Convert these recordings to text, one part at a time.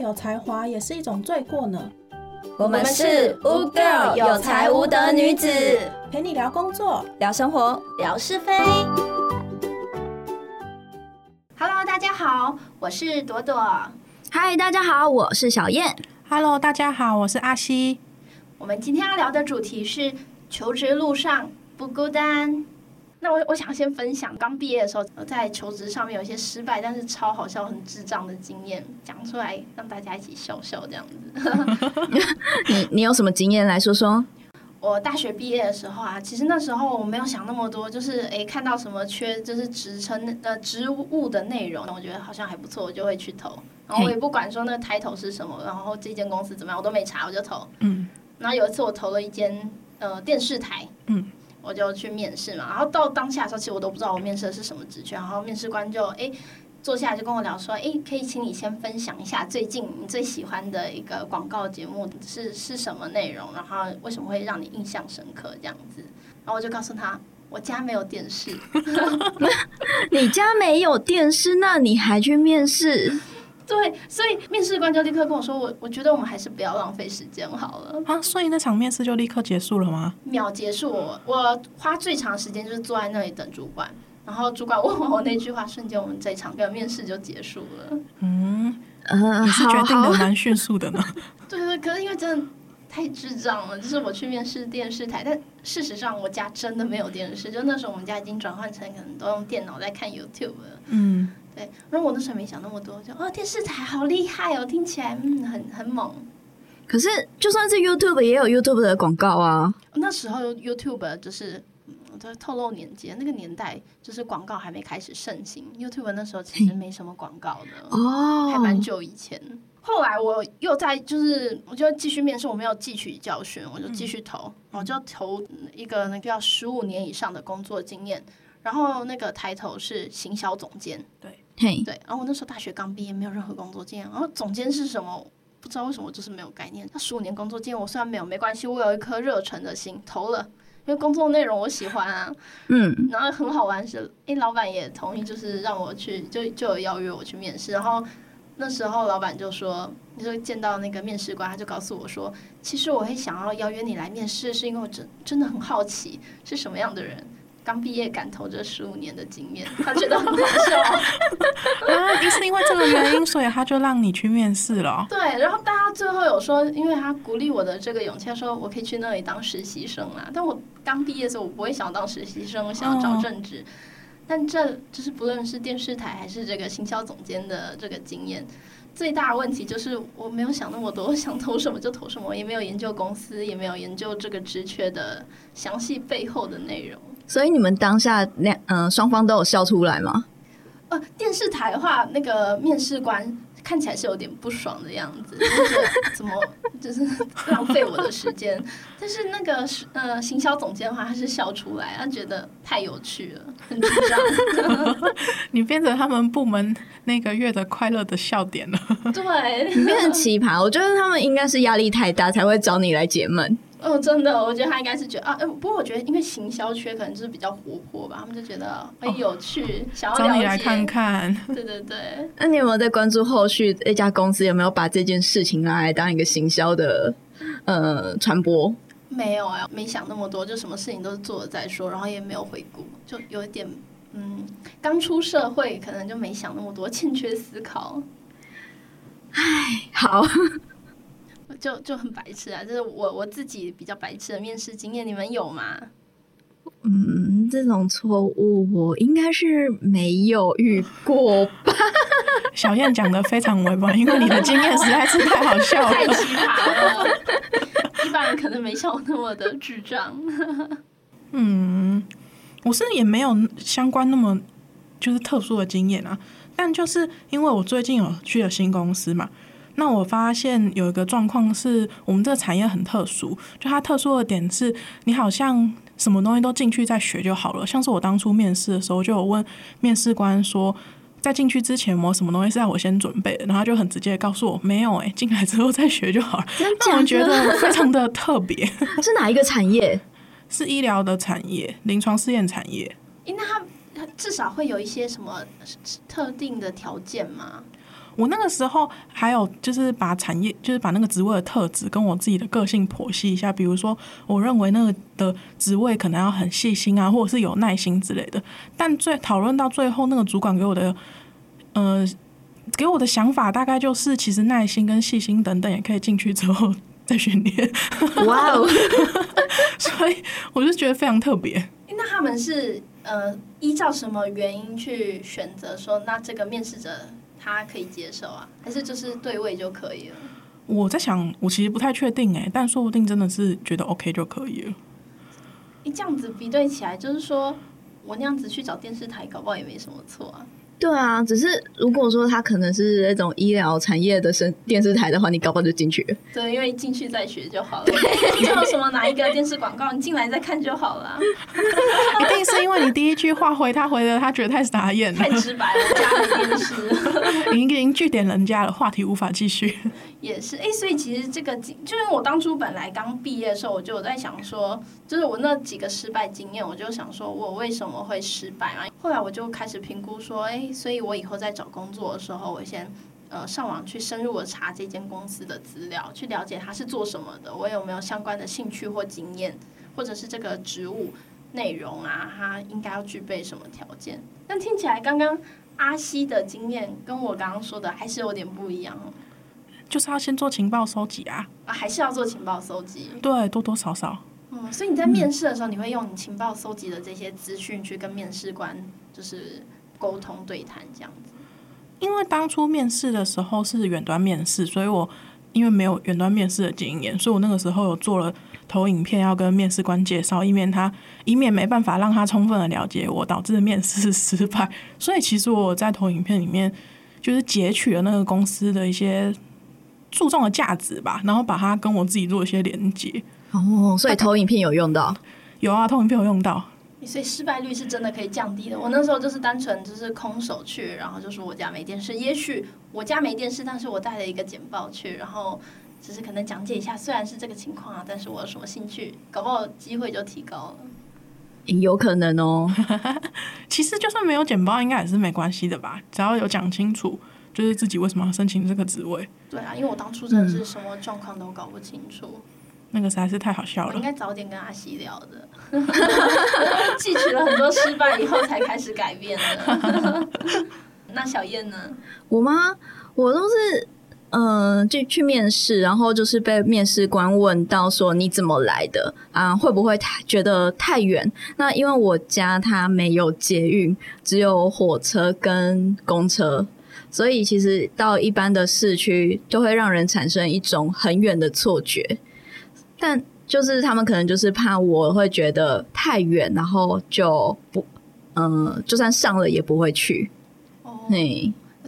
有才华也是一种罪过呢。我们是乌 girl 有才无德女子，陪你聊工作，聊生活，聊是非。Hello，大家好，我是朵朵。嗨，大家好，我是小燕。Hello，大家好，我是阿西。我们今天要聊的主题是求职路上不孤单。那我我想先分享刚毕业的时候在求职上面有一些失败，但是超好笑、很智障的经验，讲出来让大家一起笑笑这样子。你你有什么经验来说说？我大学毕业的时候啊，其实那时候我没有想那么多，就是诶看到什么缺，就是职称呃职务的内容，我觉得好像还不错，我就会去投。然后我也不管说那个 title 是什么，然后这间公司怎么样，我都没查，我就投。嗯。然后有一次我投了一间呃电视台。嗯。我就去面试嘛，然后到当下的时候，其实我都不知道我面试的是什么职缺，然后面试官就哎坐下来就跟我聊说，哎，可以请你先分享一下最近你最喜欢的一个广告节目是是什么内容，然后为什么会让你印象深刻这样子，然后我就告诉他，我家没有电视，你家没有电视，那你还去面试？对，所以面试官就立刻跟我说：“我我觉得我们还是不要浪费时间好了。”啊，所以那场面试就立刻结束了吗？秒结束，我我花最长时间就是坐在那里等主管，然后主管问完我那句话，瞬间我们这场个面试就结束了。嗯，你是决定的蛮迅速的呢。对对，可是因为真的太智障了，就是我去面试电视台，但事实上我家真的没有电视，就那时候我们家已经转换成可能都用电脑在看 YouTube 了。嗯。对，然后我那时候没想那么多，就哦，电视台好厉害哦，听起来嗯很很猛。可是就算是 YouTube 也有 YouTube 的广告啊。那时候 YouTube 就是在透露年纪，那个年代就是广告还没开始盛行，YouTube 那时候其实没什么广告的哦，还蛮久以前。后来我又在就是我就继续面试，我没有汲取教训，我就继续投，我就投一个那个要十五年以上的工作经验。然后那个抬头是行销总监，对，对。然后我那时候大学刚毕业，没有任何工作经验。然后总监是什么？不知道为什么就是没有概念。他十五年工作经验，我虽然没有，没关系，我有一颗热忱的心，投了。因为工作内容我喜欢啊，嗯。然后很好玩是，哎，老板也同意，就是让我去，就就有邀约我去面试。然后那时候老板就说，就见到那个面试官，他就告诉我说，其实我会想要邀约你来面试，是因为我真真的很好奇是什么样的人。刚毕业赶投这十五年的经验，他觉得 很难受。啊，是因为这个原因，所以他就让你去面试了。对，然后大家最后有说，因为他鼓励我的这个勇气，他说我可以去那里当实习生啊。但我刚毕业的时候，我不会想当实习生，我想要找正职。但这就是不论是电视台还是这个行销总监的这个经验，最大的问题就是我没有想那么多，想投什么就投什么，也没有研究公司，也没有研究这个职缺的详细背后的内容。所以你们当下两嗯双方都有笑出来吗？呃，电视台的话，那个面试官看起来是有点不爽的样子，就是怎么 就是浪费我的时间。但是那个呃行销总监的话，他是笑出来，他觉得太有趣了，很紧张。你变成他们部门那个月的快乐的笑点了。对，你变成奇葩。我觉得他们应该是压力太大，才会找你来解闷。哦，真的，我觉得他应该是觉得啊，不过我觉得因为行销缺，可能就是比较活泼吧，他们就觉得很有趣，想要找你来看看。对对对。那你有没有在关注后续那家公司有没有把这件事情拿来当一个行销的呃传播？没有啊，没想那么多，就什么事情都是做了再说，然后也没有回顾，就有一点嗯，刚出社会可能就没想那么多，欠缺思考。唉，好。就就很白痴啊！就是我我自己比较白痴的面试经验，你们有吗？嗯，这种错误我应该是没有遇过吧。小燕讲的非常委婉，因为你的经验实在是太好笑了，太奇葩了。一般人可能没像我那么的智障。嗯，我是也没有相关那么就是特殊的经验啊，但就是因为我最近有去了新公司嘛。那我发现有一个状况是，我们这个产业很特殊，就它特殊的点是，你好像什么东西都进去再学就好了。像是我当初面试的时候，就有问面试官说，在进去之前，我什么东西是要我先准备的？然后他就很直接告诉我，没有，哎，进来之后再学就好了。让我觉得非常的特别。是哪一个产业？是医疗的产业，临床试验产业。那它至少会有一些什么特定的条件吗？我那个时候还有就是把产业，就是把那个职位的特质跟我自己的个性剖析一下。比如说，我认为那个的职位可能要很细心啊，或者是有耐心之类的。但最讨论到最后，那个主管给我的，呃，给我的想法大概就是，其实耐心跟细心等等也可以进去之后 再训练。哇哦！所以我就觉得非常特别。那他们是呃依照什么原因去选择说，那这个面试者他可以接受啊，还是就是对位就可以了？我在想，我其实不太确定哎，但说不定真的是觉得 OK 就可以了。你这样子比对起来，就是说我那样子去找电视台，搞不好也没什么错啊。对啊，只是如果说他可能是那种医疗产业的生电视台的话，你搞不好就进去了。对，因为进去再学就好了。你 叫什么哪一个电视广告，你进来再看就好了。一定是因为你第一句话回他回的，他觉得太傻眼了，太直白了，家里电视已经已经据点人家了，话题无法继续。也是哎，所以其实这个就是我当初本来刚毕业的时候，我就有在想说，就是我那几个失败经验，我就想说我为什么会失败嘛？后来我就开始评估说，哎，所以我以后在找工作的时候，我先呃上网去深入的查这间公司的资料，去了解它是做什么的，我有没有相关的兴趣或经验，或者是这个职务内容啊，它应该要具备什么条件？但听起来刚刚阿西的经验跟我刚刚说的还是有点不一样哦。就是要先做情报收集啊，啊，还是要做情报收集？对，多多少少。嗯，所以你在面试的时候，你会用你情报收集的这些资讯去跟面试官就是沟通对谈这样子。因为当初面试的时候是远端面试，所以我因为没有远端面试的经验，所以我那个时候有做了投影片要跟面试官介绍，以免他以免没办法让他充分的了解我，导致面试失败。所以其实我在投影片里面就是截取了那个公司的一些。注重的价值吧，然后把它跟我自己做一些连接。哦，所以投影片有用到？有啊，投影片有用到。所以失败率是真的可以降低的。我那时候就是单纯就是空手去，然后就说我家没电视。也许我家没电视，但是我带了一个简报去，然后只是可能讲解一下，虽然是这个情况啊，但是我有什么兴趣，搞不好机会就提高了。有可能哦。其实就算没有简报，应该也是没关系的吧？只要有讲清楚。就是自己为什么要申请这个职位？对啊，因为我当初真的是什么状况都搞不清楚，那个实在是太好笑了。应该早点跟阿西聊的，汲取了很多失败以后才开始改变的。那小燕呢？我吗？我都是嗯，就去面试，然后就是被面试官问到说你怎么来的啊？会不会太觉得太远？那因为我家它没有捷运，只有火车跟公车。所以其实到一般的市区，就会让人产生一种很远的错觉。但就是他们可能就是怕我会觉得太远，然后就不，嗯，就算上了也不会去。哦，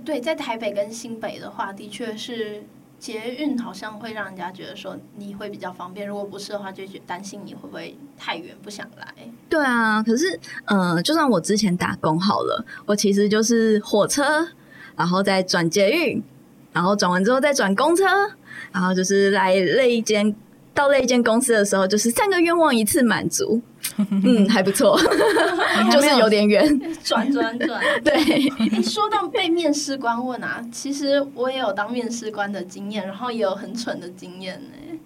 对，在台北跟新北的话，的确是捷运好像会让人家觉得说你会比较方便。如果不是的话，就担心你会不会太远不想来。对啊，可是，嗯，就算我之前打工好了，我其实就是火车。然后再转捷运，然后转完之后再转公车，然后就是来那一间到那一间公司的时候，就是三个愿望一次满足，嗯，还不错，就是有点远，转转转。对，说到被面试官问啊，其实我也有当面试官的经验，然后也有很蠢的经验呢。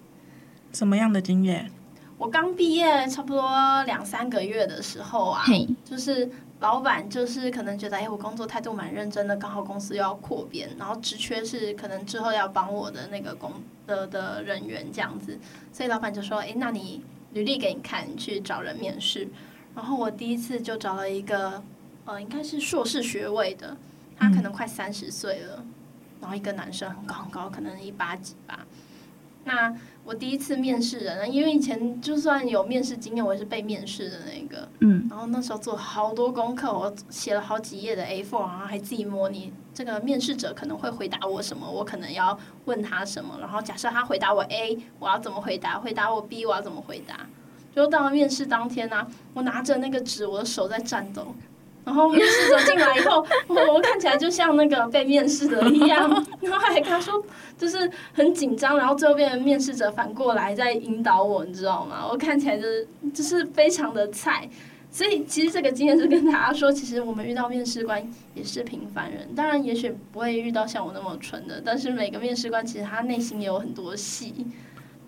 什么样的经验？我刚毕业差不多两三个月的时候啊，就是。老板就是可能觉得，哎，我工作态度蛮认真的，刚好公司又要扩编，然后职缺是可能之后要帮我的那个工的的人员这样子，所以老板就说，哎，那你履历给你看，你去找人面试。然后我第一次就找了一个，呃，应该是硕士学位的，他可能快三十岁了，然后一个男生很高很高，可能一八几吧。那我第一次面试人，因为以前就算有面试经验，我也是被面试的那个。嗯。然后那时候做好多功课，我写了好几页的 A4，然后还自己模拟这个面试者可能会回答我什么，我可能要问他什么。然后假设他回答我 A，我要怎么回答？回答我 B，我要怎么回答？就到了面试当天呢，我拿着那个纸，我的手在颤抖。然后面试者进来以后，我我看起来就像那个被面试的一样，然后还跟他说，就是很紧张，然后最后变成面试者反过来在引导我，你知道吗？我看起来就是就是非常的菜，所以其实这个经验是跟大家说，其实我们遇到面试官也是平凡人，当然也许不会遇到像我那么蠢的，但是每个面试官其实他内心也有很多戏。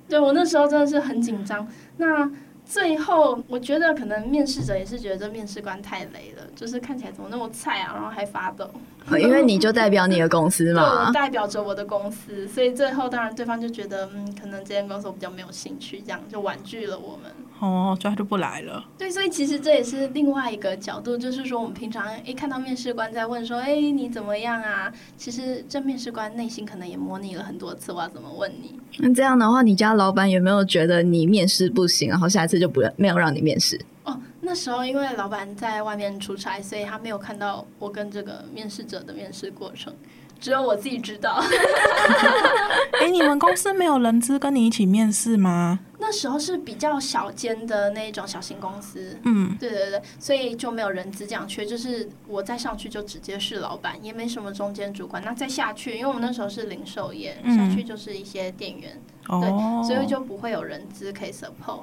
对我那时候真的是很紧张。那最后我觉得可能面试者也是觉得这面试官太雷了，就是看起来怎么那么菜啊，然后还发抖。因为你就代表你的公司，嘛我。代表着我的公司，所以最后当然对方就觉得，嗯，可能这间公司我比较没有兴趣，这样就婉拒了我们。哦，所以他就不来了。对，所以其实这也是另外一个角度，就是说我们平常一看到面试官在问说，诶你怎么样啊？其实这面试官内心可能也模拟了很多次，我要怎么问你？那这样的话，你家老板有没有觉得你面试不行，然后下一次就不没有让你面试？哦，那时候因为老板在外面出差，所以他没有看到我跟这个面试者的面试过程，只有我自己知道。哎、你们公司没有人资跟你一起面试吗？那时候是比较小间的那种小型公司，嗯，对对对，所以就没有人资这样缺，就是我再上去就直接是老板，也没什么中间主管。那再下去，因为我们那时候是零售业，嗯下去就是一些店员，哦，所以就不会有人资可以 support。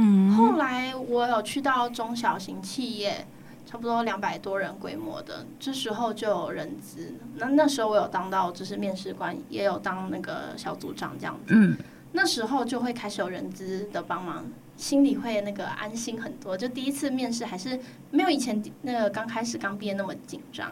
嗯，后来我有去到中小型企业，差不多两百多人规模的，这时候就有人资。那那时候我有当到就是面试官，也有当那个小组长这样子。嗯，那时候就会开始有人资的帮忙，心里会那个安心很多。就第一次面试还是没有以前那个刚开始刚毕业那么紧张，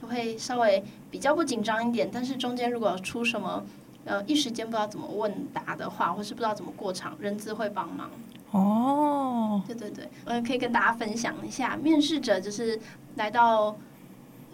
就会稍微比较不紧张一点。但是中间如果出什么呃一时间不知道怎么问答的话，或是不知道怎么过场，人资会帮忙。哦，对对对，我也可以跟大家分享一下，面试者就是来到，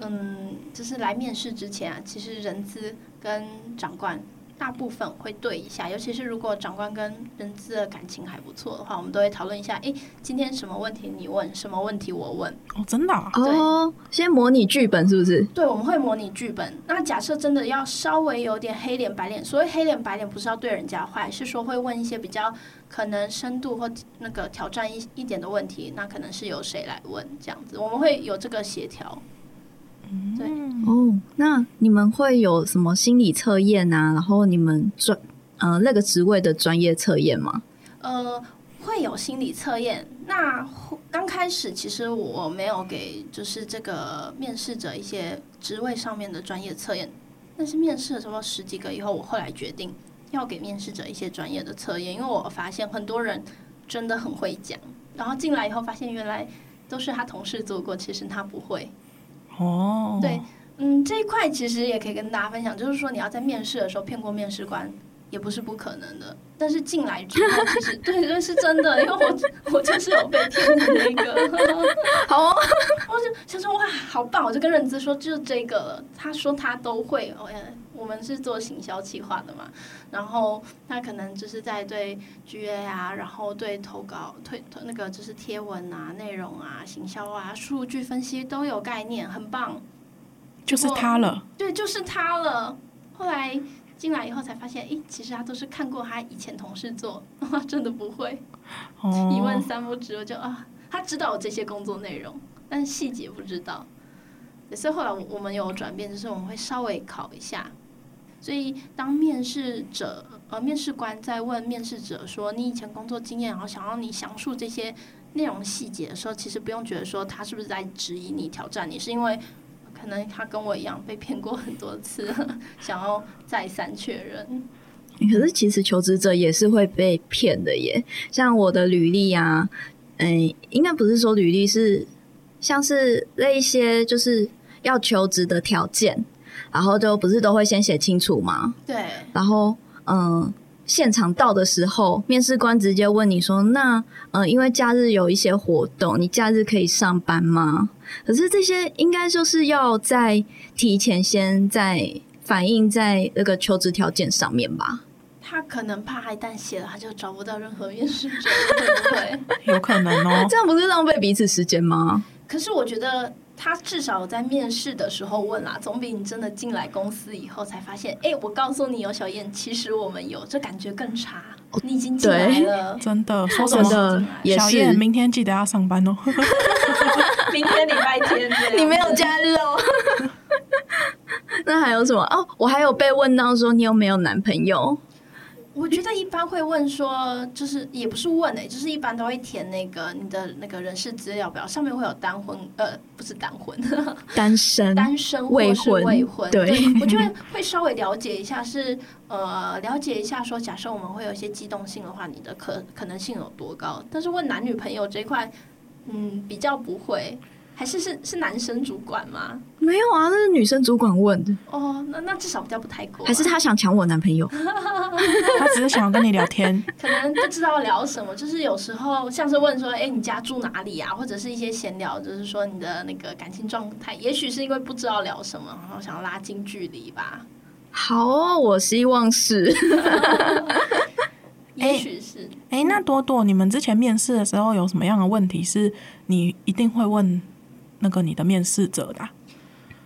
嗯，就是来面试之前啊，其实人资跟长官大部分会对一下，尤其是如果长官跟人资的感情还不错的话，我们都会讨论一下，诶，今天什么问题你问，什么问题我问，哦，真的啊、哦，先模拟剧本是不是？对，我们会模拟剧本。那假设真的要稍微有点黑脸白脸，所谓黑脸白脸不是要对人家坏，是说会问一些比较可能深度或那个挑战一一点的问题，那可能是由谁来问这样子，我们会有这个协调。对，哦，那你们会有什么心理测验啊？然后你们专呃那个职位的专业测验吗？呃，会有心理测验。那刚开始其实我没有给就是这个面试者一些职位上面的专业测验，但是面试了差不多十几个以后，我后来决定要给面试者一些专业的测验，因为我发现很多人真的很会讲，然后进来以后发现原来都是他同事做过，其实他不会。哦，对，嗯，这一块其实也可以跟大家分享，就是说你要在面试的时候骗过面试官，也不是不可能的。但是进来之后，其实 对对是真的，因为我我就是有被骗的那个，好、哦，我就想说哇，好棒！我就跟任资说就是这个了，他说他都会，哦，我们是做行销企划的嘛，然后他可能就是在对 GA 啊，然后对投稿、推那个就是贴文啊、内容啊、行销啊、数据分析都有概念，很棒。就是他了。对，就是他了。后来进来以后才发现，诶，其实他都是看过他以前同事做，他 真的不会。哦，一问三不知，我就啊，他知道我这些工作内容，但是细节不知道。所以后来我们有转变，就是我们会稍微考一下。所以当面试者呃面试官在问面试者说你以前工作经验，然后想要你详述这些内容细节的时候，其实不用觉得说他是不是在质疑你、挑战你，是因为可能他跟我一样被骗过很多次，想要再三确认。可是其实求职者也是会被骗的耶。像我的履历啊，嗯，应该不是说履历是像是那一些就是要求职的条件，然后就不是都会先写清楚吗？对，然后嗯。现场到的时候，面试官直接问你说：“那嗯，因为假日有一些活动，你假日可以上班吗？”可是这些应该就是要在提前先在反映在那个求职条件上面吧。他可能怕一旦写了，他就找不到任何面试者，对不对？有可能哦。这样不是浪费彼此时间吗？可是我觉得他至少在面试的时候问啦，总比你真的进来公司以后才发现，哎、我告诉你哦小燕，其实我们有，这感觉更差。你已经进来了，真的说什真么？的，小燕，明天记得要上班哦。明天礼拜天你没有假日哦。那还有什么？哦，我还有被问到说你有没有男朋友？我觉得一般会问说，就是也不是问哎、就是一般都会填那个你的那个人事资料表，上面会有单婚呃不是单婚，单身，单身未婚未婚，对我觉得会稍微了解一下是呃了解一下说，假设我们会有一些机动性的话，你的可可能性有多高？但是问男女朋友这一块，嗯，比较不会。还是是是男生主管吗？没有啊，那是女生主管问的，哦，那那至少比较不太过啊。还是他想抢我男朋友？他只是想要跟你聊天，可能不知道聊什么，就是有时候像是问说，哎、你家住哪里啊？或者是一些闲聊，就是说你的那个感情状态，也许是因为不知道聊什么，然后想要拉近距离吧，好哦，我希望是。也许是。哎、那多多，你们之前面试的时候有什么样的问题是你一定会问那个你的面试者的啊、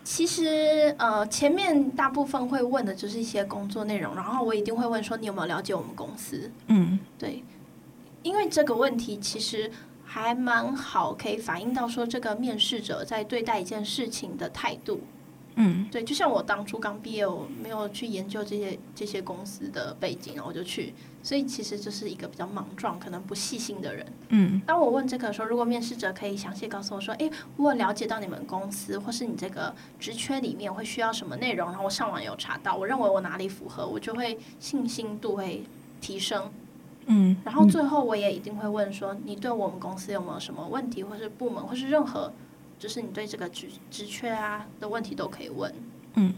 其实呃，前面大部分会问的就是一些工作内容，然后我一定会问说你有没有了解我们公司？嗯对，因为这个问题其实还蛮好，可以反映到说这个面试者在对待一件事情的态度。嗯对，就像我当初刚毕业，我没有去研究这些这些公司的背景，然后我就去，所以其实就是一个比较莽撞、可能不细心的人。嗯当我问这个的时候，如果面试者可以详细告诉我说：“诶，我了解到你们公司或是你这个职缺里面会需要什么内容，然后我上网有查到，我认为我哪里符合，我就会信心度会提升。嗯然后最后我也一定会问说：你对我们公司有没有什么问题，或是部门，或是任何就是你对这个职职缺啊的问题都可以问。嗯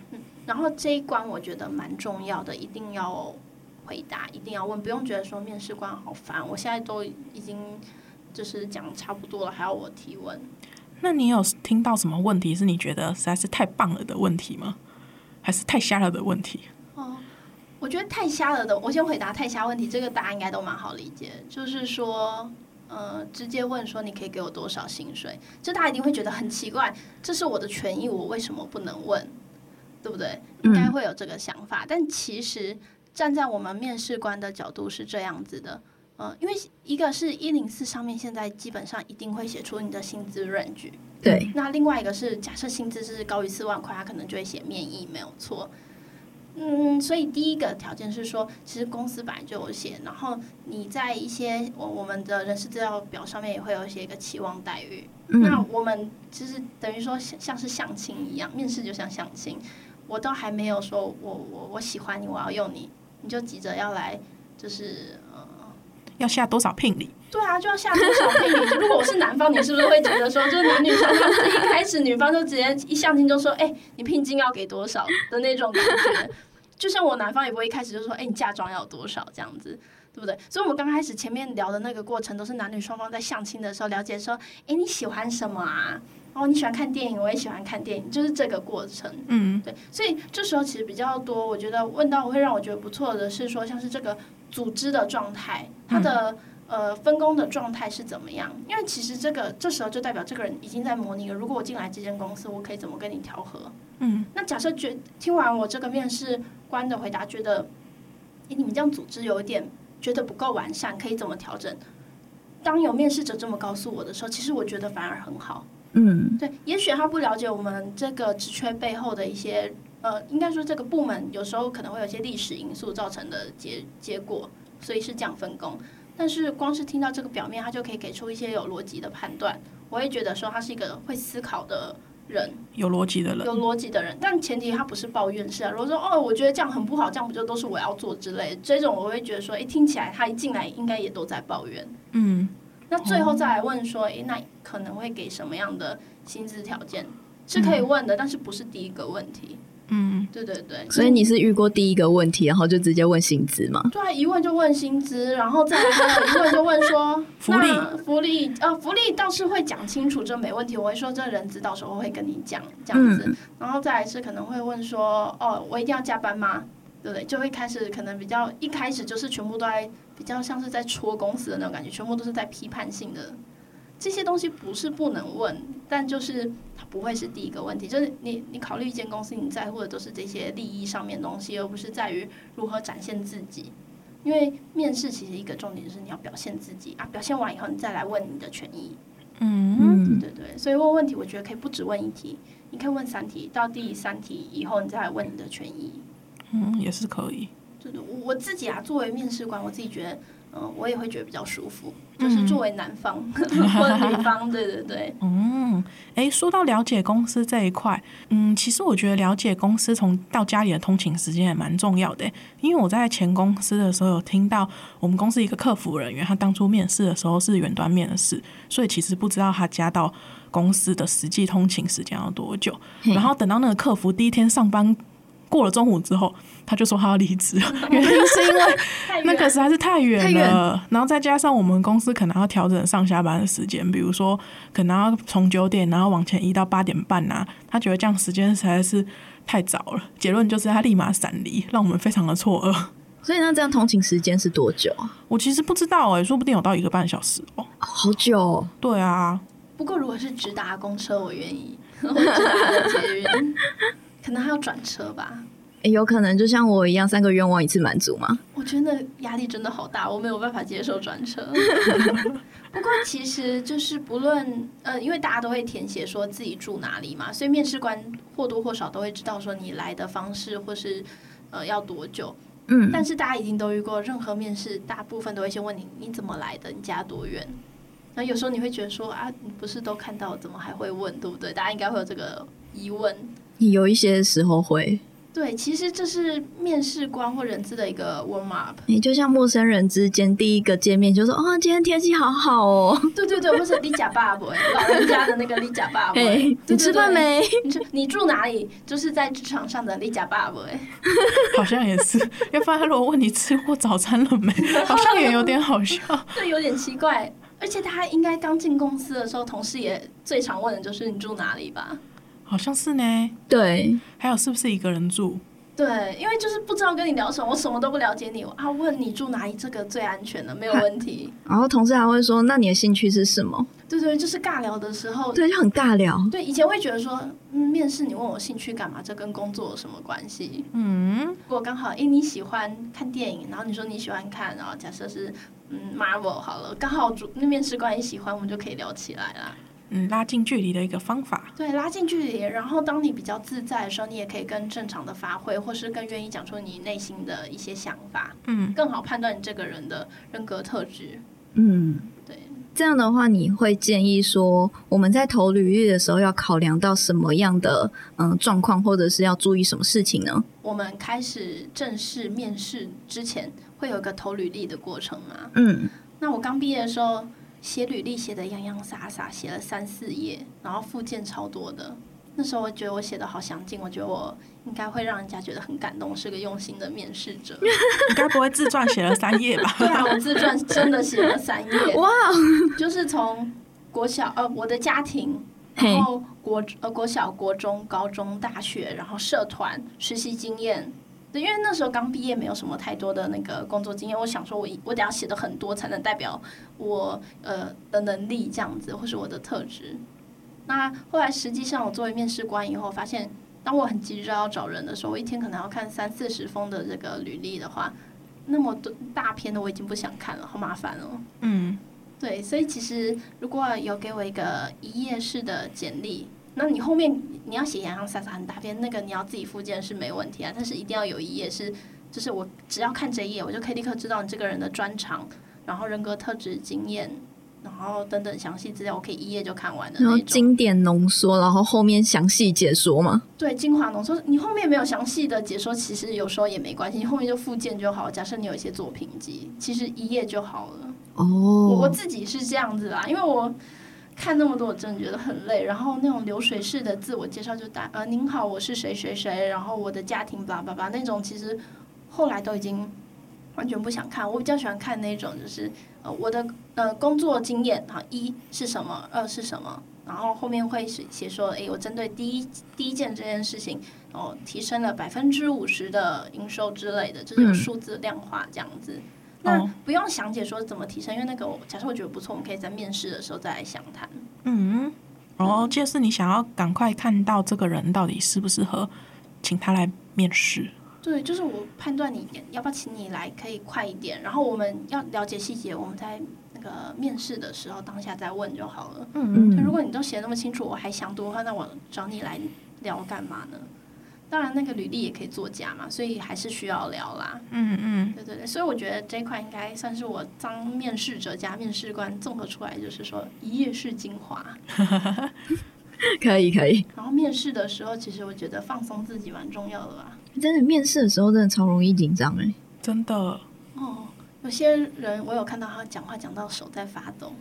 然后这一关我觉得蛮重要的，一定要回答，一定要问，不用觉得说面试官好烦，我现在都已经就是讲差不多了，还要我提问。那你有听到什么问题是你觉得实在是太棒了的问题吗？还是太瞎了的问题？哦，我觉得太瞎了的，我先回答太瞎问题，这个答案应该都蛮好理解，就是说。呃，直接问说你可以给我多少薪水，就大家一定会觉得很奇怪，这是我的权益，我为什么不能问？对不对？应该会有这个想法，但其实站在我们面试官的角度是这样子的，呃，因为一个是一零四上面现在基本上一定会写出你的薪资 range，对，那另外一个是假设薪资是高于四万块，他可能就会写面议，没有错。嗯，所以第一个条件是说，其实公司本来就有写，然后你在一些我我们的人事资料表上面也会有写一个期望待遇。那嗯，我们其实等于说像像是相亲一样，面试就像相亲，我都还没有说我我我喜欢你，我要用你，你就急着要来，就是呃，要下多少聘礼？对啊，就要下多少聘礼？如果我是男方，你是不是会觉得说，就是男女双方一开始女方就直接一相亲就说，哎、你聘金要给多少的那种感觉？就像我男方也不会一开始就说，哎、你嫁妆要多少这样子。对不对？所以，我们刚开始前面聊的那个过程，都是男女双方在相亲的时候了解说，哎，你喜欢什么啊？哦，你喜欢看电影，我也喜欢看电影，就是这个过程。嗯对，所以这时候其实比较多，我觉得问到会让我觉得不错的是说，像是这个组织的状态，它的、呃分工的状态是怎么样？因为其实这个这时候就代表这个人已经在模拟了，如果我进来这间公司，我可以怎么跟你调和？嗯那假设觉听完我这个面试官的回答，觉得，诶，你们这样组织有一点觉得不够完善，可以怎么调整？当有面试者这么告诉我的时候，其实我觉得反而很好。嗯，对，也许他不了解我们这个职缺背后的一些，呃，应该说这个部门有时候可能会有一些历史因素造成的结结果，所以是这样分工。但是光是听到这个表面，他就可以给出一些有逻辑的判断，我会觉得说他是一个会思考的人，有逻辑的人有，逻辑的人。但前提他不是抱怨式啊，如果说哦，我觉得这样很不好，这样不就都是我要做之类的，这种我会觉得说，诶，听起来他一进来应该也都在抱怨。嗯那最后再来问说，诶，那可能会给什么样的薪资条件？是可以问的，但是不是第一个问题。嗯对对对，所以你是遇过第一个问题，然后就直接问薪资吗？对啊，一问就问薪资，然后再来还有一问就问说福利那福利呃福利倒是会讲清楚，这没问题，我会说这人资到时候会跟你讲这样子，嗯然后再来是可能会问说哦，我一定要加班吗？对不对？就会开始可能比较一开始就是全部都在比较像是在戳公司的那种感觉，全部都是在批判性的。这些东西不是不能问，但就是它不会是第一个问题。就是你你考虑一间公司，你在乎的都是这些利益上面的东西，而不是在于如何展现自己。因为面试其实一个重点就是你要表现自己啊，表现完以后你再来问你的权益。嗯嗯，对对，所以问问题我觉得可以不只问一题，你可以问三题，到第三题以后你再来问你的权益。嗯，也是可以。对对，我我自己啊，作为面试官，我自己觉得，嗯、我也会觉得比较舒服，就是作为男方、或者女方，对对对，嗯，诶，说到了解公司这一块，嗯，其实我觉得了解公司从到家里的通勤时间也蛮重要的诶，因为我在前公司的时候有听到我们公司一个客服人员，他当初面试的时候是远端面试，所以其实不知道他加到公司的实际通勤时间要多久，然后等到那个客服第一天上班。过了中午之后，他就说他要离职，原因是因为那个远实在是太远了，然后再加上我们公司可能要调整上下班的时间，比如说可能要从九点然后往前移到八点半呐、他觉得这样时间实在是太早了。结论就是他立马闪离，让我们非常的错愕。所以那这样通勤时间是多久啊？我其实不知道哎、说不定有到一个半小时哦。哦好久、哦，对啊，不过如果是直达公车，我愿意，我直达的捷运，可能还要转车吧。诶有可能就像我一样，三个愿望一次满足吗？我觉得压力真的好大，我没有办法接受转车。不过其实就是不论呃，因为大家都会填写说自己住哪里嘛，所以面试官或多或少都会知道说你来的方式或是呃要多久。嗯，但是大家已经都遇过，任何面试大部分都会先问你你怎么来的，你家多远。然后有时候你会觉得说啊，你不是都看到，怎么还会问，对不对？大家应该会有这个疑问。有一些时候会，对，其实这是面试官或人资的一个 warm up。你就像陌生人之间第一个见面就说哦，今天天气好好哦，对对对，或是你假爸爸，老人家的那个你假爸爸。嘿，你吃饭？没？你住你住哪里？就是在职场上的你假爸爸。好像也是。要不然他如果问你吃过早餐了没，好像也有点好笑。对，有点奇怪。而且他应该刚进公司的时候，同事也最常问的就是你住哪里吧？好像是呢。对，还有是不是一个人住？对，因为就是不知道跟你聊什么，我什么都不了解你啊，问你住哪里，这个最安全的，没有问题。然后同事还会说，那你的兴趣是什么？对对，就是尬聊的时候，对，就很尬聊。对，以前会觉得说，嗯，面试你问我兴趣干嘛？这跟工作有什么关系？嗯，如果刚好，诶，你喜欢看电影，然后你说你喜欢看，然后假设是嗯 Marvel 好了，刚好主那面试官也喜欢，我们就可以聊起来啦。嗯，拉近距离的一个方法。对，拉近距离，然后当你比较自在的时候，你也可以更正常的发挥，或是更愿意讲出你内心的一些想法，嗯，更好判断你这个人的人格特质。嗯，对，这样的话，你会建议说，我们在投履历的时候要考量到什么样的嗯状况，或者是要注意什么事情呢？我们开始正式面试之前，会有一个投履历的过程嘛？嗯，那我刚毕业的时候写履历写的洋洋洒洒，写了三四页，然后附件超多的。那时候我觉得我写的好详尽，我觉得我应该会让人家觉得很感动，是个用心的面试者。你该不会自传写了三页吧？对啊，我自传真的写了三页，哇，就是从国小呃我的家庭，然后国呃国小、国中、高中、大学，然后社团、实习经验。对，因为那时候刚毕业，没有什么太多的那个工作经验。我想说我，我得要写的很多，才能代表我呃的能力这样子，或是我的特质。那后来实际上，我作为面试官以后，发现当我很急着要找人的时候，我一天可能要看三四十封的这个履历的话，那么多大篇的我已经不想看了，好麻烦哦。嗯，对，所以其实如果有给我一个一页式的简历，那你后面你要写洋洋洒洒很大篇，那个你要自己附件是没问题啊，但是一定要有一页是，就是我只要看这一页，我就可以立刻知道你这个人的专长，然后人格特质、经验，然后等等详细资料，我可以一页就看完的然后。经典浓缩，然后后面详细解说嘛。对，精华浓缩，你后面没有详细的解说，其实有时候也没关系，你后面就附件就好。假设你有一些作品集，其实一页就好了。我我哦，自己是这样子啦，因为我看那么多，我真的觉得很累。然后那种流水式的自我介绍就大呃，您好，我是谁谁谁，然后我的家庭吧吧吧那种，其实后来都已经完全不想看。我比较喜欢看那种，就是呃我的呃工作经验哈，一是什么，二是什么，然后后面会写写说，诶，我针对第一第一件这件事情，然后提升了百分之五十的营收之类的，就是数字量化这样子。那哦不用详解说怎么提升，因为那个我假设我觉得不错，我们可以在面试的时候再来详谈。嗯，哦，就是你想要赶快看到这个人到底适不适合，请他来面试。对，就是我判断你要不要请你来，可以快一点。然后我们要了解细节，我们在那个面试的时候当下再问就好了。嗯对，如果你都写的那么清楚，我还想多的话，那我找你来聊干嘛呢？当然那个履历也可以作假嘛，所以还是需要聊啦。嗯嗯，对对对，所以我觉得这一块应该算是我当面试者加面试官综合出来，就是说一页式精华。可以可以，然后面试的时候，其实我觉得放松自己蛮重要的吧。真的面试的时候真的超容易紧张哎。真的，哦，有些人我有看到他讲话讲到手在发抖，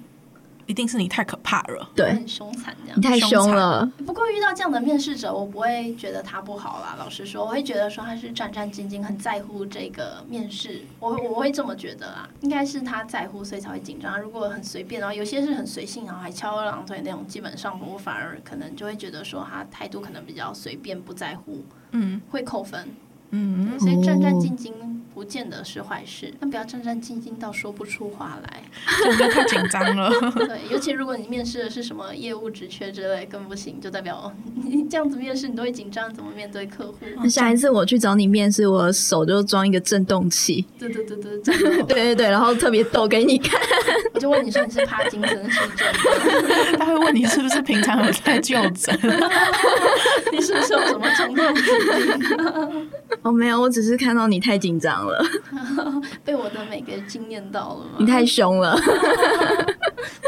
一定是你太可怕了。对很凶残这样你。太凶了，不过遇到这样的面试者，我不会觉得他不好啦。老实说，我会觉得说他是战战兢兢，很在乎这个面试。我我会这么觉得啦，应该是他在乎，所以才会紧张。如果很随便，然后有些是很随性，然后还翘二郎腿那种，基本上我反而可能就会觉得说他态度可能比较随便，不在乎，嗯会扣分。嗯，对所以战战兢兢不见得是坏事，但不要战战兢兢到说不出话来。这样就太紧张了。对，尤其如果你面试的是什么业务职缺之类，更不行，就代表你这样子面试你都会紧张，怎么面对客户？那下一次我去找你面试，我手就装一个震动器，对对对对，这样子对对 对，然后特别逗给你看。我就问你说你是帕金森氏症吗？他会问你是不是平常有在就诊？你是不是有什么重度疾病？哦，没有，我只是看到你太紧张了，被我的美给惊艳到了吗？你太凶了。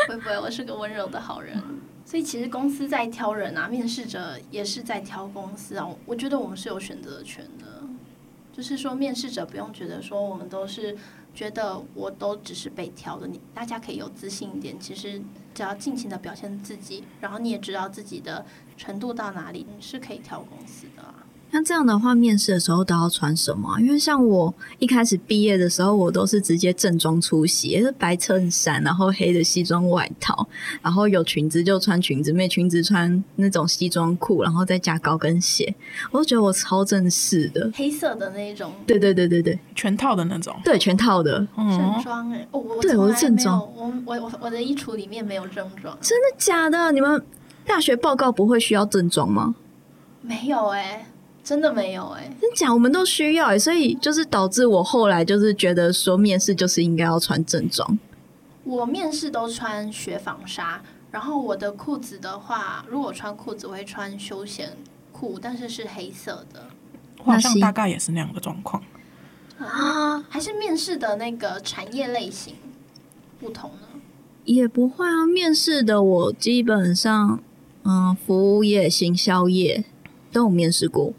会不会我是个温柔的好人？所以其实公司在挑人啊，面试者也是在挑公司啊。我觉得我们是有选择权的，就是说面试者不用觉得说我们都是觉得我都只是被挑的，你大家可以有自信一点。其实只要尽情的表现自己，然后你也知道自己的程度到哪里，你是可以挑公司。那这样的话，面试的时候都要穿什么啊？因为像我一开始毕业的时候，我都是直接正装出席，也是白衬衫，然后黑的西装外套，然后有裙子就穿裙子，没裙子穿那种西装裤，然后再加高跟鞋，我都觉得我超正式的。黑色的那一种对对对对对全套的那种。对，全套的，正嗯，装哎、哦，我对从来我是正装没有我我我我的衣橱里面没有正装，真的假的？你们大学报告不会需要正装吗？没有哎、真的没有哎、真假？我们都需要欸，所以就是导致我后来就是觉得说面试就是应该要穿正装。我面试都穿雪纺纱，然后我的裤子的话，如果穿裤子我会穿休闲裤，但是是黑色的。我好像大概也是那样的状况。啊，还是面试的那个产业类型不同呢？也不会啊，面试的我基本上，嗯，服务业、行销业都有面试过。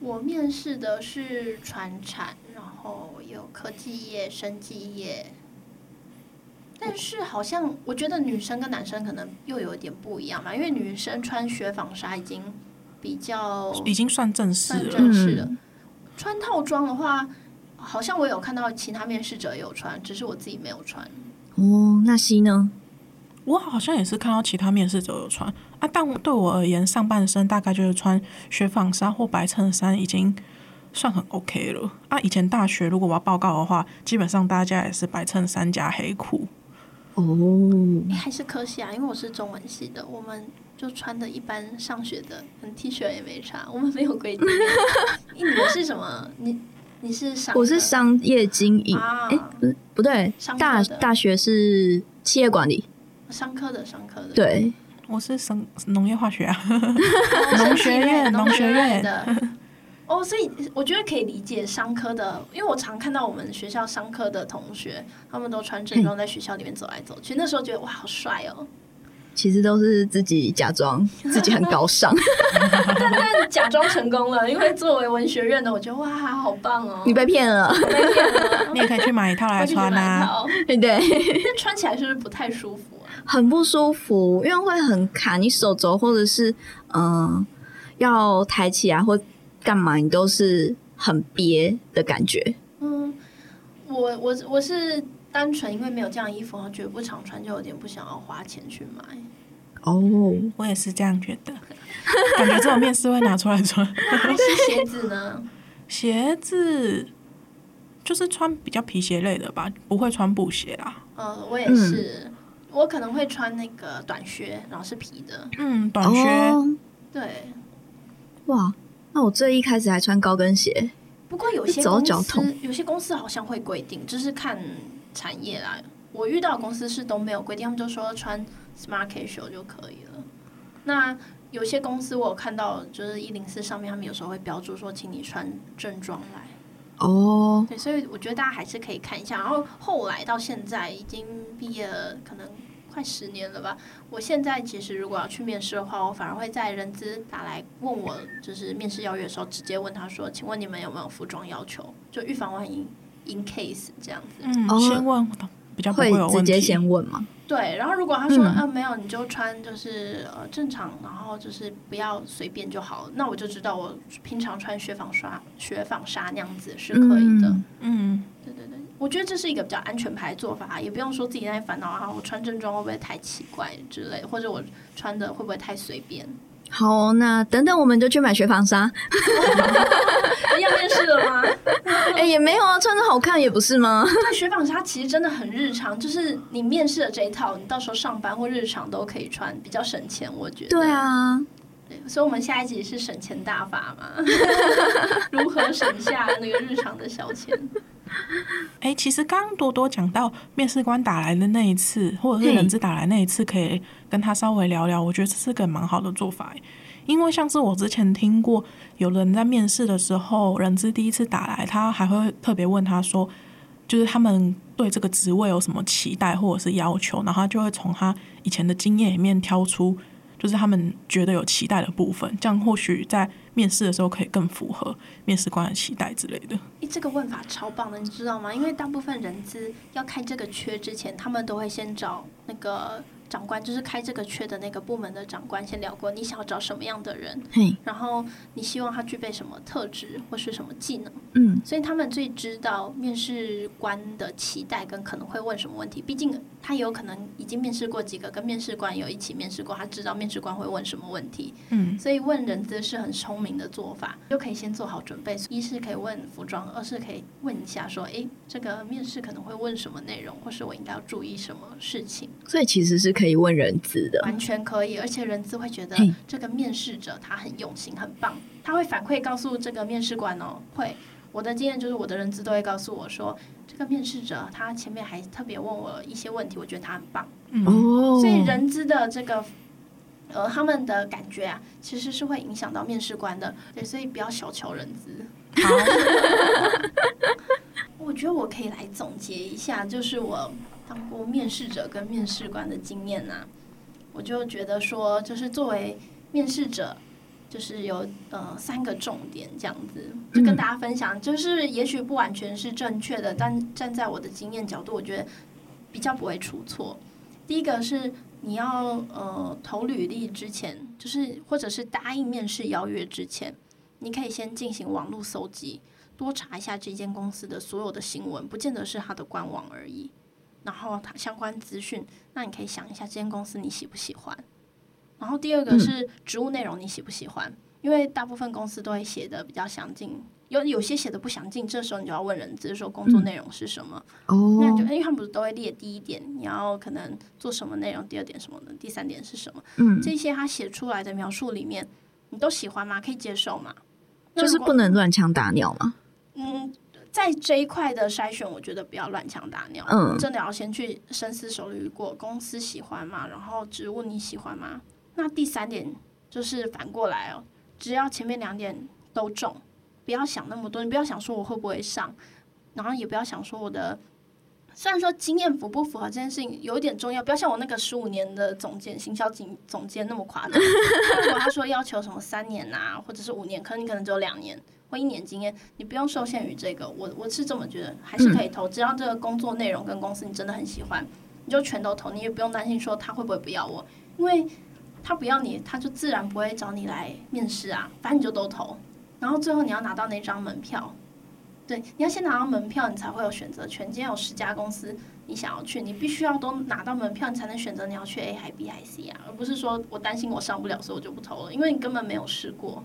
我面试的是船产，然后有科技业、生技业，但是好像我觉得女生跟男生可能又有一点不一样吧，因为女生穿雪纺纱已经比较已经算正式。正式了。穿套装的话，好像我有看到其他面试者有穿，只是我自己没有穿。哦，那西呢？我好像也是看到其他面试者有穿啊，但对我而言，上半身大概就是穿雪纺纱或白衬衫已经算很 OK 了啊。以前大学如果我要报告的话，基本上大家也是白衬衫加黑裤。哦，诶还是可惜啊，因为我是中文系的，我们就穿的一般上学的，嗯，T 恤也没差，我们没有规定。你们是什么？你你是商？我是商业经营，啊哎、不是不对大的大学是企业管理，商科的，商科的。对，我是生农业化学啊，哦，农学院农农学院院的。哦，所以我觉得可以理解商科的，因为我常看到我们学校商科的同学，他们都穿正装在学校里面走来走去，那时候觉得哇，好帅哦！其实都是自己假装 自己很高尚。但假装成功了，因为作为文学院的，我觉得哇，好棒哦！你被骗了，被骗了，你也可以去买一套来穿啊。买一套，对不对？但穿起来是不是不太舒服啊？很不舒服，因为会很卡你手肘，或者是嗯、呃要抬起来或干嘛，你都是很憋的感觉。嗯，我我我是单纯因为没有这样衣服，然后觉得不常穿，就有点不想要花钱去买。哦，我也是这样觉得，感觉这种面试会拿出来穿。鞋子呢？鞋子就是穿比较皮鞋类的吧，不会穿布鞋啦。呃，我也是，我可能会穿那个短靴，然后是皮的。嗯，短靴。哦对，哇，那我最一开始还穿高跟鞋，不过有些公司有些公司好像会规定，就是看产业啦。我遇到公司是都没有规定，他们就说穿 smart casual 就可以了。那有些公司我有看到，就是一零四上面他们有时候会标注说，请你穿正装来。哦，对，所以我觉得大家还是可以看一下。然后后来到现在已经毕业了，可能快十年了吧。我现在其实如果要去面试的话，我反而会在人资打来问我，就是面试邀约的时候，直接问他说：“请问你们有没有服装要求？就预防万一，in case 这样子。”嗯，哦先问比较不会直接会有问题。先问吗？对，然后如果他说嗯嗯、没有，你就穿就是呃正常，然后就是不要随便就好，那我就知道我平常穿雪纺纱雪纺纱那样子是可以的。嗯嗯，对对对，我觉得这是一个比较安全牌做法，也不用说自己在烦恼啊，我穿正装会不会太奇怪之类，或者我穿的会不会太随便。好，那等等我们就去买雪纺纱。要面试了吗？哎、也没有啊，穿着好看也不是吗？对，雪纺纱其实真的很日常，就是你面试的这一套，你到时候上班或日常都可以穿，比较省钱，我觉得。对啊，对，所以我们下一集是省钱大法嘛，如何省下那个日常的小钱？哎、其实刚刚多多讲到面试官打来的那一次，或者是人资打来那一次，可以跟他稍微聊聊，我觉得这是个蛮好的做法欸。因为像是我之前听过，有人在面试的时候，人资第一次打来，他还会特别问他说，就是他们对这个职位有什么期待或者是要求，然后他就会从他以前的经验里面挑出，就是他们觉得有期待的部分，这样或许在面试的时候可以更符合面试官的期待之类的。诶，这个问法超棒的，你知道吗？因为大部分人资要开这个缺之前，他们都会先找那个长官，就是开这个缺的那个部门的长官先聊过，你想要找什么样的人，嘿，然后你希望他具备什么特质或是什么技能。嗯，所以他们最知道面试官的期待跟可能会问什么问题。毕竟他有可能已经面试过几个，跟面试官有一起面试过，他知道面试官会问什么问题。嗯，所以问人资是很聪明的做法，就可以先做好准备。一是可以问服装，二是可以问一下说，诶，这个面试可能会问什么内容，或是我应该要注意什么事情。所以其实是可以问人资的。完全可以，而且人资会觉得这个面试者他很用心，很棒，他会反馈告诉这个面试官哦，会。我的经验就是，我的人资都会告诉我说，这个面试者他前面还特别问我一些问题，我觉得他很棒。嗯哦，所以人资的这个，呃，他们的感觉啊，其实是会影响到面试官的。对，所以不要小瞧人资。好，我觉得我可以来总结一下，就是我当过面试者跟面试官的经验呐、我就觉得说，就是作为面试者，就是有呃三个重点这样子，就跟大家分享，就是也许不完全是正确的，但站在我的经验角度，我觉得比较不会出错。第一个是你要呃投履历之前，就是或者是答应面试邀约之前，你可以先进行网络搜集，多查一下这间公司的所有的新闻，不见得是它的官网而已。然后它相关资讯，那你可以想一下这间公司你喜不喜欢。然后第二个是职务内容你喜不喜欢，因为大部分公司都会写的比较详尽，有有些写的不详尽，这时候你就要问人资说工作内容是什么。哦那你就哦，因为他们不是都会列第一点，你要可能做什么内容，第二点什么的，第三点是什么，嗯，这些他写出来的描述里面，你都喜欢吗？可以接受吗？就是不能乱枪打鸟吗。嗯，在这一块的筛选，我觉得不要乱枪打鸟，嗯真的要先去深思熟虑过，公司喜欢吗？然后职务你喜欢吗？那第三点就是反过来哦，只要前面两点都中，不要想那么多，你不要想说我会不会上，然后也不要想说我的。虽然说经验符不符合这件事情有一点重要，不要像我那个十五年的总监、行销总总监那么夸张。如果他说要求什么三年啊，或者是五年，可能你可能只有两年或一年经验，你不用受限于这个。我我是这么觉得，还是可以投，只要这个工作内容跟公司你真的很喜欢，你就全都投，你也不用担心说他会不会不要我，因为他不要你，他就自然不会找你来面试啊，反正你就都投，然后最后你要拿到那张门票。对，你要先拿到门票，你才会有选择权。今天有十家公司你想要去，你必须要都拿到门票，你才能选择你要去 A 还 B 还 C 啊，而不是说我担心我上不了，所以我就不投了，因为你根本没有试过。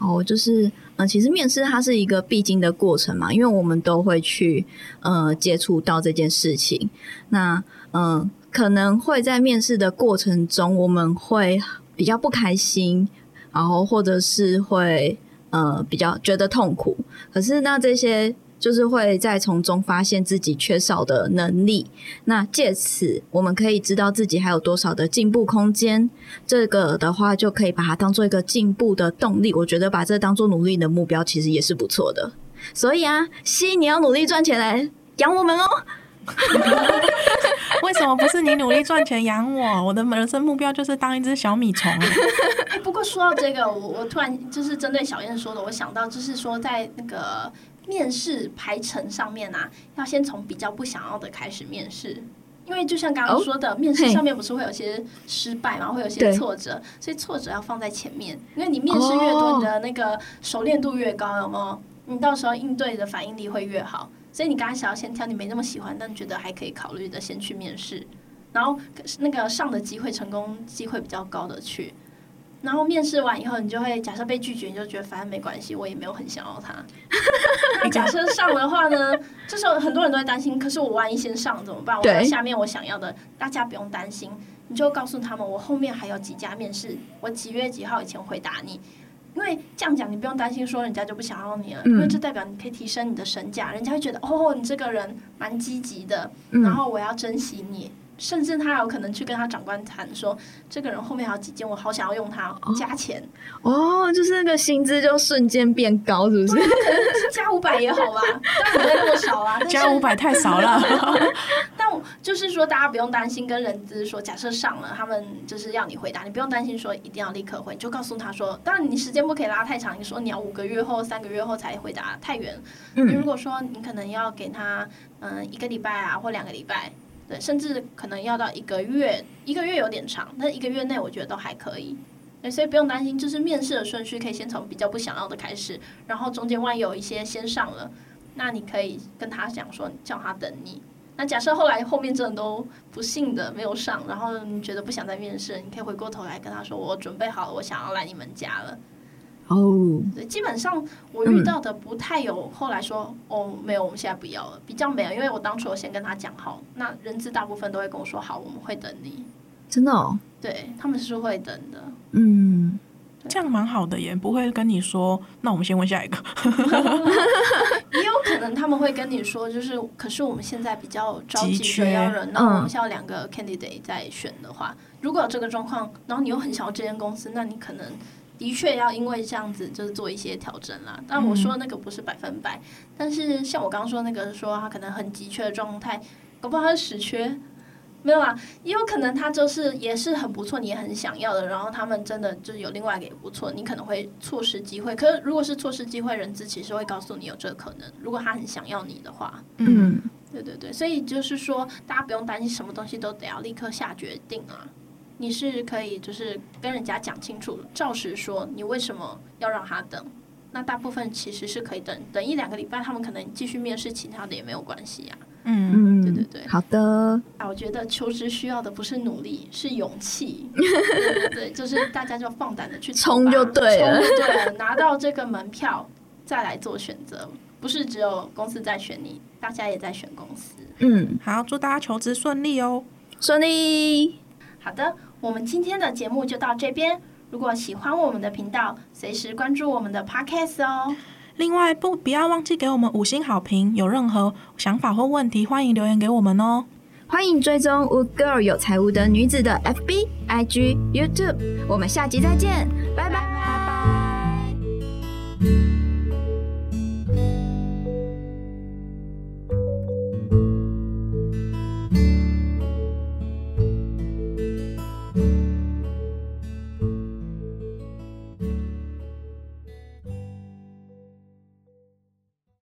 哦，就是呃，其实面试它是一个必经的过程嘛，因为我们都会去呃接触到这件事情。那嗯、可能会在面试的过程中，我们会比较不开心，然后或者是会呃比较觉得痛苦。可是那这些就是会再从中发现自己缺少的能力。那借此，我们可以知道自己还有多少的进步空间。这个的话，就可以把它当做一个进步的动力。我觉得把这当做努力的目标，其实也是不错的。所以啊，西，你要努力赚钱来养我们哦。为什么不是你努力赚钱养我？我的人生目标就是当一只小米虫。哎，不过说到这个，我我突然就是针对小燕说的，我想到就是说在那个面试排程上面啊，要先从比较不想要的开始面试，因为就像刚刚说的，面试上面不是会有些失败嘛，会有些挫折，所以挫折要放在前面，因为你面试越多，你的那个熟练度越高，有没有？你到时候应对的反应力会越好。所以你刚开始要先挑你没那么喜欢，但觉得还可以考虑的，先去面试，然后那个上的机会、成功机会比较高的去，然后面试完以后，你就会假设被拒绝，你就觉得反正没关系，我也没有很想要他。那假设上的话呢？这时候很多人都会担心，可是我万一先上怎么办？我下面我想要的，大家不用担心，你就告诉他们，我后面还有几家面试，我几月几号以前回答你。因为这样讲，你不用担心说人家就不想要你了，因为这代表你可以提升你的身价，人家会觉得哦，你这个人蛮积极的，然后我要珍惜你。甚至他有可能去跟他长官谈说，这个人后面还有几件，我好想要用他加钱哦，就是那个薪资就瞬间变高，是不是？加五百也好吧，当然不会那么少啊。加五百太少了。但就是说，大家不用担心跟人资说，假设上了，他们就是要你回答，你不用担心说一定要立刻回，你就告诉他说，当然你时间不可以拉太长，你说你要五个月后、三个月后才回答，太远。嗯。如果说你可能要给他嗯一个礼拜啊，或两个礼拜。对，甚至可能要到一个月，一个月有点长，但一个月内我觉得都还可以。对，所以不用担心，就是面试的顺序可以先从比较不想要的开始，然后中间万一有一些先上了，那你可以跟他讲说，叫他等你。那假设后来后面真的都不幸的没有上，然后你觉得不想再面试，你可以回过头来跟他说，我准备好了，我想要来你们家了。哦，对，基本上我遇到的不太有后来说哦，没有，我们现在不要了，比较没有，因为我当初我先跟他讲好，那人资大部分都会跟我说好，我们会等你，真的哦，对他们是会等的，嗯，这样蛮好的耶，不会跟你说，那我们先问下一个，也有可能他们会跟你说，就是可是我们现在比较着急的要人，那我们需要两个 candidate 在选的话，如果有这个状况，然后你又很想要这间公司，那你可能。的确要因为这样子就是做一些调整啦，但我说那个不是百分百，但是像我刚刚说那个说他可能很急缺的状态，搞不好他是实缺，没有啊，也有可能他就是也是很不错，你也很想要的，然后他们真的就是有另外一个也不错，你可能会错失机会。可是如果是错失机会，人资其实会告诉你有这个可能，如果他很想要你的话，嗯，对对对，所以就是说大家不用担心什么东西都得要立刻下决定啊。你是可以就是跟人家讲清楚，照实说你为什么要让他等。那大部分其实是可以等等一两个礼拜，他们可能继续面试其他的也没有关系呀。嗯，对对对，好的。啊，我觉得求职需要的不是努力，是勇气。对对对，就是大家就放胆的去冲就对了，冲就对了，拿到这个门票再来做选择，不是只有公司在选你，大家也在选公司。嗯，好，祝大家求职顺利哦，顺利。好的。我们今天的节目就到这边。如果喜欢我们的频道，随时关注我们的 Podcast 哦。另外，不不要忘记给我们五星好评。有任何想法或问题，欢迎留言给我们哦。欢迎追踪 Wood Girl 有财务的女子的 FB、IG、YouTube。我们下集再见，拜拜。